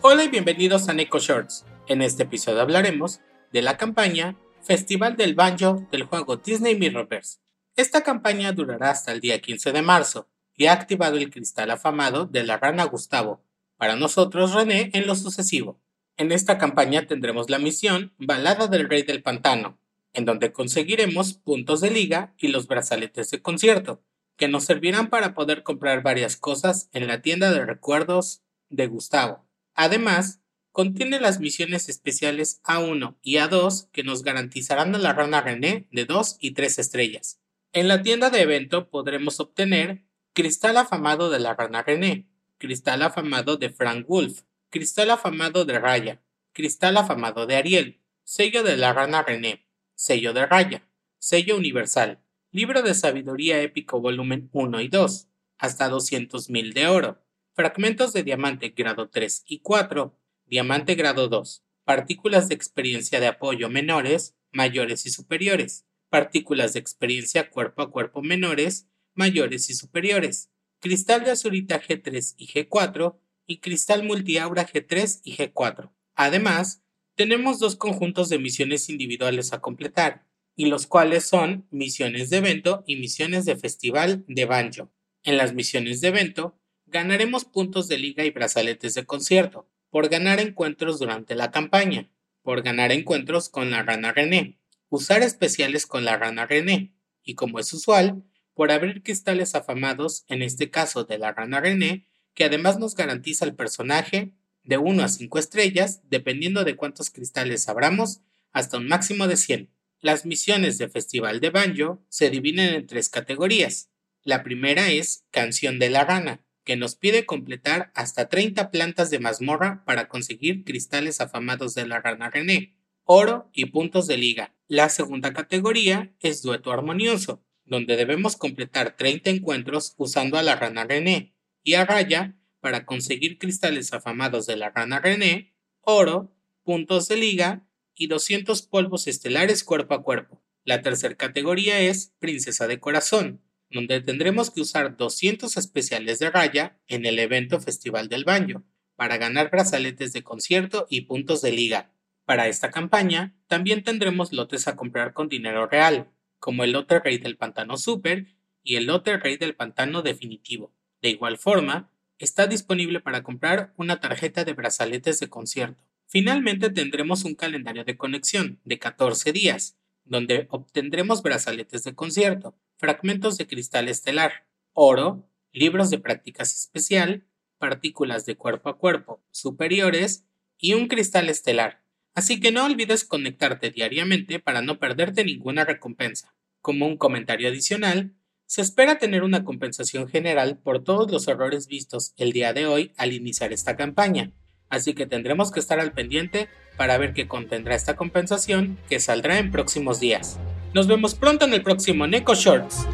Hola y bienvenidos a Neko Shorts. En este episodio hablaremos de la campaña Festival del Banjo del juego Disney Mirrorverse. Esta campaña durará hasta el día 15 de marzo y ha activado el cristal afamado de la rana Gustavo, para nosotros René en lo sucesivo. En esta campaña tendremos la misión Balada del Rey del Pantano, en donde conseguiremos puntos de liga y los brazaletes de concierto, que nos servirán para poder comprar varias cosas en la tienda de recuerdos de Gustavo. Además, contiene las misiones especiales A1 y A2 que nos garantizarán a la rana René de 2 y 3 estrellas. En la tienda de evento podremos obtener Cristal afamado de la rana René, Cristal afamado de Frank Wolf, Cristal afamado de Raya, Cristal afamado de Ariel, sello de la rana René, sello de Raya, sello universal, libro de sabiduría épico volumen 1 y 2, hasta 200.000 de oro, fragmentos de diamante grado 3 y 4, diamante grado 2, partículas de experiencia de apoyo menores, mayores y superiores, partículas de experiencia cuerpo a cuerpo menores, mayores y superiores, cristal de azurita G3 y G4 y cristal multiaura G3 y G4. Además, tenemos dos conjuntos de misiones individuales a completar, y los cuales son misiones de evento y misiones de festival de banjo. En las misiones de evento, ganaremos puntos de liga y brazaletes de concierto, por ganar encuentros durante la campaña, por ganar encuentros con la rana René, usar especiales con la rana René, y como es usual, por abrir cristales afamados, en este caso de la rana René, que además nos garantiza el personaje de 1 a 5 estrellas, dependiendo de cuántos cristales abramos, hasta un máximo de 100. Las misiones de Festival de Banjo se dividen en tres categorías. La primera es Canción de la Rana, que nos pide completar hasta 30 plantas de mazmorra para conseguir cristales afamados de la rana René, oro y puntos de liga. La segunda categoría es Dueto Armonioso, donde debemos completar 30 encuentros usando a la rana René y a Raya para conseguir cristales afamados de la rana René, oro, puntos de liga y 200 polvos estelares cuerpo a cuerpo. La tercera categoría es Princesa de Corazón, donde tendremos que usar 200 especiales de Raya en el evento Festival del Baño para ganar brazaletes de concierto y puntos de liga. Para esta campaña también tendremos lotes a comprar con dinero real, como el lote rey del pantano super y el lote rey del pantano definitivo. De igual forma, está disponible para comprar una tarjeta de brazaletes de concierto. Finalmente tendremos un calendario de conexión de 14 días, donde obtendremos brazaletes de concierto, fragmentos de cristal estelar, oro, libros de prácticas especial, partículas de cuerpo a cuerpo superiores y un cristal estelar. Así que no olvides conectarte diariamente para no perderte ninguna recompensa. Como un comentario adicional, se espera tener una compensación general por todos los errores vistos el día de hoy al iniciar esta campaña, así que tendremos que estar al pendiente para ver qué contendrá esta compensación que saldrá en próximos días. Nos vemos pronto en el próximo Neko Shorts.